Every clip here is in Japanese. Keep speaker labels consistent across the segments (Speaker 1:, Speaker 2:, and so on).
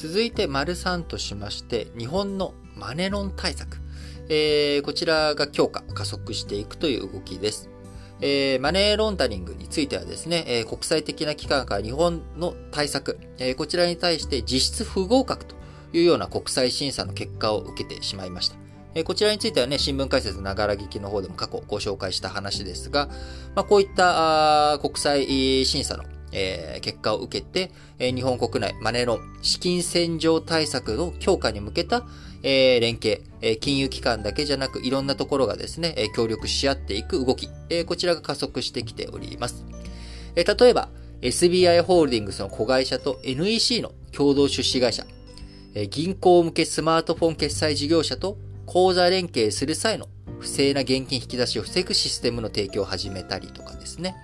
Speaker 1: 続いて、丸3としまして、日本のマネロン対策。えー、こちらが強化、加速していくという動きです。えー、マネーロンダリングについてはですね、えー、国際的な機関から日本の対策、えー、こちらに対して実質不合格というような国際審査の結果を受けてしまいました。えこちらについてはね、新聞解説ながら聞きの方でも過去ご紹介した話ですが、まあ、こういった国際審査のえー、結果を受けて、えー、日本国内マネロン資金洗浄対策の強化に向けた、えー、連携、えー、金融機関だけじゃなくいろんなところがですね、えー、協力し合っていく動き、えー、こちらが加速してきております。えー、例えば、SBI ホールディングスの子会社と NEC の共同出資会社、えー、銀行向けスマートフォン決済事業者と口座連携する際の不正な現金引き出しを防ぐシステムの提供を始めたりとかですね。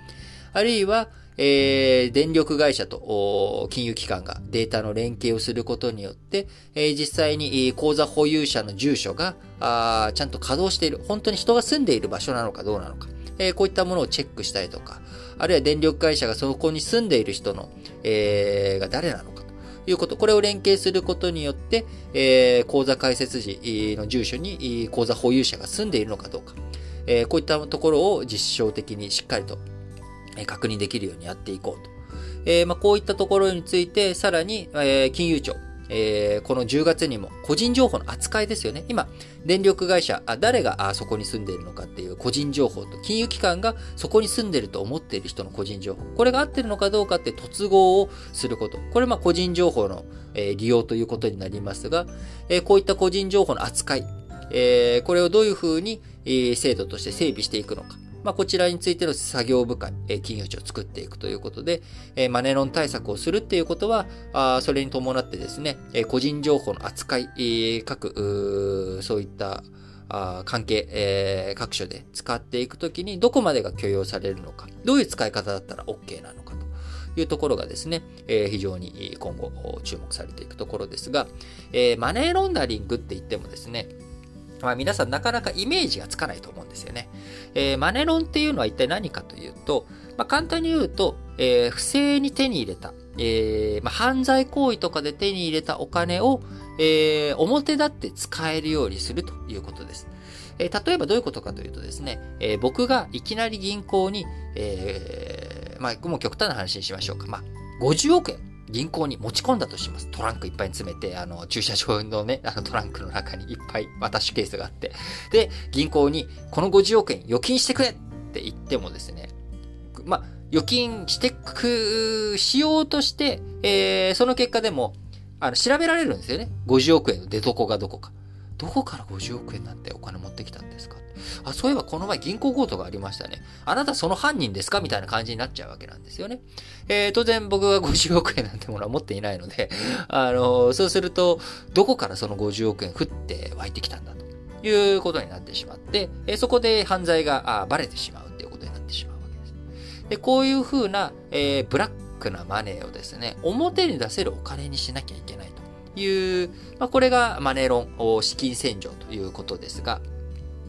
Speaker 1: あるいは、えー、電力会社と金融機関がデータの連携をすることによって、えー、実際に口座保有者の住所があちゃんと稼働している、本当に人が住んでいる場所なのかどうなのか、えー、こういったものをチェックしたりとか、あるいは電力会社がそこに住んでいる人の、えー、が誰なのかと。いうこと、これを連携することによって、えー、口座開設時の住所に口座保有者が住んでいるのかどうか、えー、こういったところを実証的にしっかりと確認できるようにやっていこうと。えー、まあ、こういったところについて、さらに、えー、金融庁、えー、この10月にも個人情報の扱いですよね。今、電力会社、あ誰があそこに住んでいるのかっていう個人情報と、金融機関がそこに住んでいると思っている人の個人情報。これが合ってるのかどうかって突合をすること。これまあ個人情報の、えー、利用ということになりますが、えー、こういった個人情報の扱い、えー、これをどういうふうに、えー、制度として整備していくのか。まあ、こちらについての作業部会、え金融庁を作っていくということで、えマネロン対策をするっていうことは、あそれに伴ってですね、え個人情報の扱い、各、そういったあ関係、え、各所で使っていくときにどこまでが許容されるのか、どういう使い方だったら OK なのかというところがですね、え、非常に今後注目されていくところですが、え、マネーロンダリングって言ってもですね、まあ、皆さんなかなかイメージがつかないと思うんですよね。えー、マネロンっていうのは一体何かというと、まあ、簡単に言うと、えー、不正に手に入れた、えーまあ、犯罪行為とかで手に入れたお金を、え、表立って使えるようにするということです。え、例えばどういうことかというとですね、え、僕がいきなり銀行に、えー、まあ、もう極端な話にしましょうか。まあ、50億円銀行に持ち込んだとします。トランクいっぱいに詰めて、あの、駐車場のね、あのトランクの中にいっぱいアタッシュケースがあって、で、銀行に、この50億円預金してくれって言ってもですね、ま、預金してく、しようとして、えー、その結果でも、あの、調べられるんですよね。50億円の出所がどこか。どこから50億円なんてお金持ってきたんですか？あ、そういえばこの前銀行強盗がありましたね。あなたその犯人ですか？みたいな感じになっちゃうわけなんですよね。えー、当然僕は50億円なんてものは持っていないので、あの、そうすると、どこからその50億円降って湧いてきたんだということになってしまって、えー、そこで犯罪があバレてしまうっていうことになってしまうわけです。で、こういうふうな、え、ブラックなマネーをですね、表に出せるお金にしなきゃいけないという、まあ、これがマネロン、資金洗浄ということですが、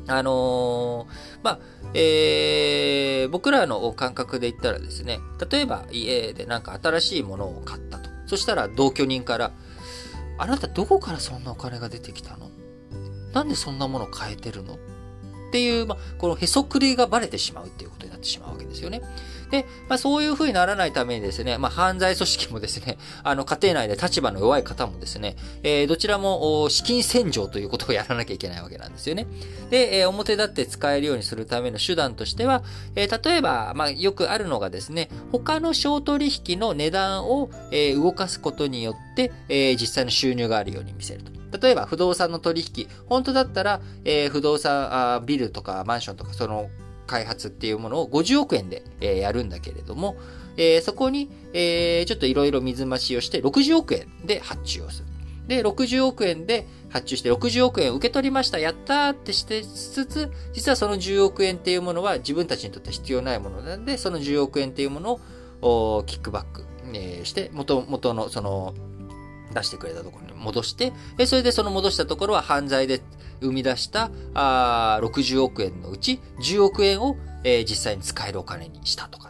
Speaker 1: あのー、まあ、えー、僕らの感覚で言ったらですね、例えば家でなんか新しいものを買ったと。そしたら同居人から、あなたどこからそんなお金が出てきたの？なんでそんなものを買えてるの？っていう、まあ、このへそくりがバレてしまうっていうことになってしまうわけですよね。で、まあ、そういう風にならないためにですね、まあ、犯罪組織もですね、あの、家庭内で立場の弱い方もですね、えー、どちらも資金洗浄ということをやらなきゃいけないわけなんですよね。で、えー、表立って使えるようにするための手段としては、えー、例えば、まあ、よくあるのがですね、他の商取引の値段を、え、動かすことによって、え、実際の収入があるように見せると。例えば不動産の取引、本当だったら、えー、不動産あ、ビルとかマンションとか、その開発っていうものを50億円で、えやるんだけれども、えそこに、えーちょっといろいろ水増しをして60億円で発注をする。で、60億円で発注して60億円受け取りました、やったーってしてつつ、実はその10億円っていうものは自分たちにとって必要ないものなんで、その10億円っていうものをキックバック、えして、元、元のその出してくれたところに戻して、それでその戻したところは犯罪で生み出したあ60億円のうち10億円を、え、実際に使えるお金にしたとか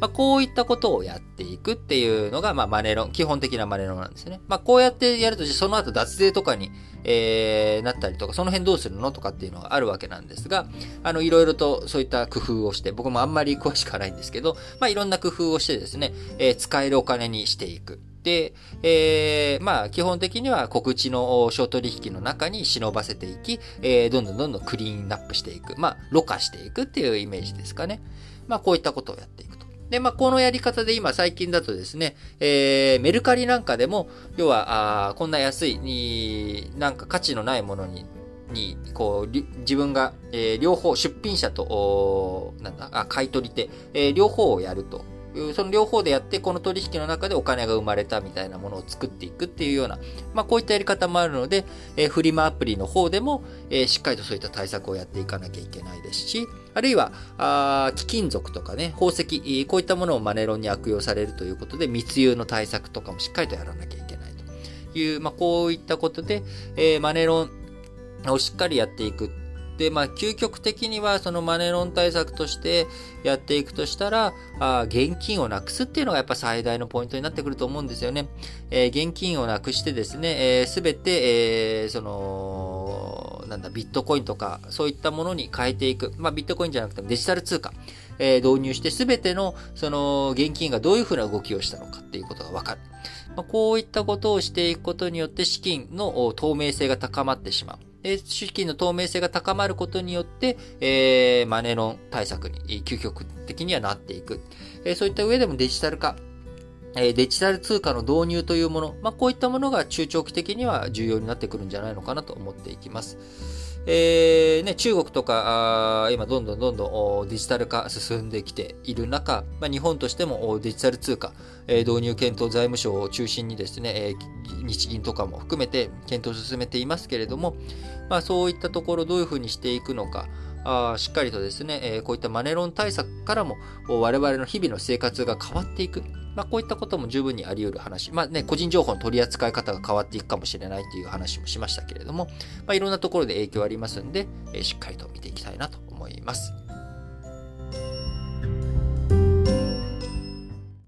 Speaker 1: まあ、こういったことをやっていくっていうのが、まあ、マネロン、基本的なマネロンなんですね。まあ、こうやってやると、その後脱税とかに、えー、なったりとか、その辺どうするのとかっていうのがあるわけなんですが、あの、いろいろとそういった工夫をして、僕もあんまり詳しくはないんですけど、まあ、いろんな工夫をしてですね、えー、使えるお金にしていく。で、えー、まあ、基本的には告知の小取引の中に忍ばせていき、えー、どんどんどんどんクリーンアップしていく。まあ、ろ過していくっていうイメージですかね。まあ、こういったことをやっていくと。で、まあ、このやり方で今最近だとですね、えー、メルカリなんかでも、要は、あこんな安い、に、なんか価値のないものに、に、こう、自分が、えー、両方、出品者と、なんだ、あ、買い取り手、えー、両方をやると。その両方でやって、この取引の中でお金が生まれたみたいなものを作っていくっていうような、まあこういったやり方もあるので、えー、フリマアプリの方でも、えー、しっかりとそういった対策をやっていかなきゃいけないですし、あるいは、あ貴金属とかね、宝石、こういったものをマネロンに悪用されるということで、密輸の対策とかもしっかりとやらなきゃいけないという、まあこういったことで、えー、マネロンをしっかりやっていくで、まあ、究極的にはそのマネロン対策としてやっていくとしたら、あ現金をなくすっていうのがやっぱ最大のポイントになってくると思うんですよね。えー、現金をなくしてですね、す、えー、べ、て、えー、その、なんだ、ビットコインとか、そういったものに変えていく。まあ、ビットコインじゃなくてもデジタル通貨。え、導入してすべての、その、現金がどういうふうな動きをしたのかっていうことがわかる。まあ、こういったことをしていくことによって資金の透明性が高まってしまう。資金の透明性が高まることによって、えー、マネロン対策に究極的にはなっていく。えー、そういった上でもデジタル化、デジタル通貨の導入というもの、まあ、こういったものが中長期的には重要になってくるんじゃないのかなと思っていきます。えー、ね、中国とか、今どんどんどんどんデジタル化進んできている中、まあ、日本としてもデジタル通貨、え、導入検討財務省を中心にですね、え、日銀とかも含めて検討を進めていますけれども、まあ、そういったところどういうふうにしていくのか、あしっかりとですね、え、こういったマネロン対策からも我々の日々の生活が変わっていく。まあ、こういったことも十分にあり得る話。まあね、個人情報の取り扱い方が変わっていくかもしれないという話もしましたけれども、まあ、いろんなところで影響ありますんで、え、しっかりと見ていきたいなと思います。